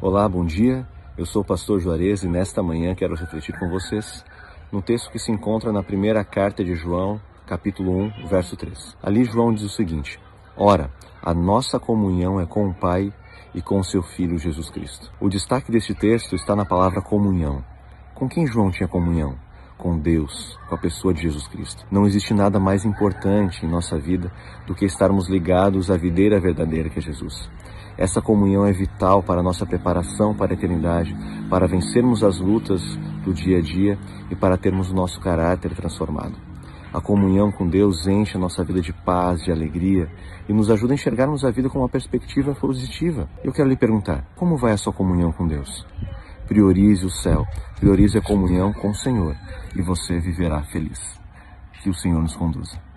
Olá, bom dia. Eu sou o pastor Juarez e nesta manhã quero refletir com vocês no texto que se encontra na primeira carta de João, capítulo 1, verso 3. Ali João diz o seguinte: Ora, a nossa comunhão é com o Pai e com o seu Filho Jesus Cristo. O destaque deste texto está na palavra comunhão. Com quem João tinha comunhão? Com Deus, com a pessoa de Jesus Cristo. Não existe nada mais importante em nossa vida do que estarmos ligados à videira verdadeira que é Jesus. Essa comunhão é vital para a nossa preparação para a eternidade, para vencermos as lutas do dia a dia e para termos o nosso caráter transformado. A comunhão com Deus enche a nossa vida de paz, de alegria e nos ajuda a enxergarmos a vida com uma perspectiva positiva. Eu quero lhe perguntar, como vai a sua comunhão com Deus? Priorize o céu, priorize a comunhão com o Senhor e você viverá feliz. Que o Senhor nos conduza.